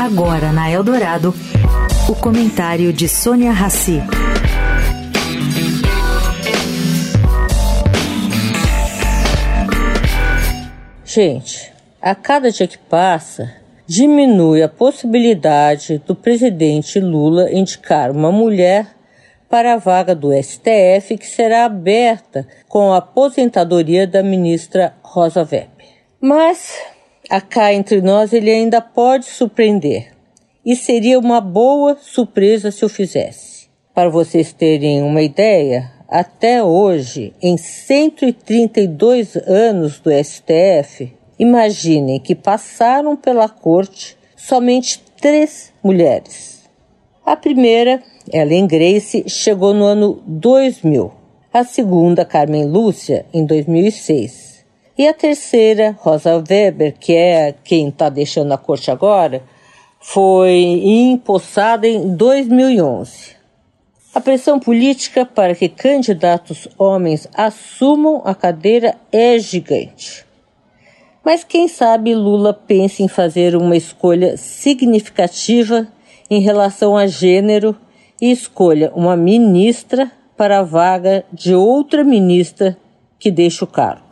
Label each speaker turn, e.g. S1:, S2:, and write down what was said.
S1: Agora na Eldorado, o comentário de Sônia Rassi.
S2: Gente, a cada dia que passa, diminui a possibilidade do presidente Lula indicar uma mulher para a vaga do STF que será aberta com a aposentadoria da ministra Rosa Weber. Mas, cá entre nós, ele ainda pode surpreender. E seria uma boa surpresa se o fizesse. Para vocês terem uma ideia, até hoje, em 132 anos do STF, imaginem que passaram pela corte somente três mulheres. A primeira, Ellen Grace, chegou no ano 2000. A segunda, Carmen Lúcia, em 2006. E a terceira, Rosa Weber, que é quem está deixando a corte agora, foi empossada em 2011. A pressão política para que candidatos homens assumam a cadeira é gigante. Mas quem sabe Lula pense em fazer uma escolha significativa em relação a gênero e escolha uma ministra para a vaga de outra ministra que deixe o cargo.